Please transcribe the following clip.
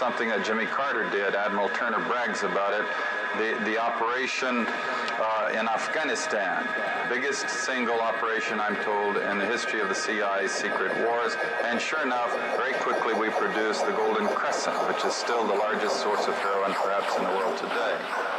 something that Jimmy Carter did. Admiral Turner brags about it. The, the operation uh, in Afghanistan, biggest single operation, I'm told, in the history of the CIA's secret wars. And sure enough, very quickly we produced the Golden Crescent, which is still the largest source of heroin perhaps in the world today.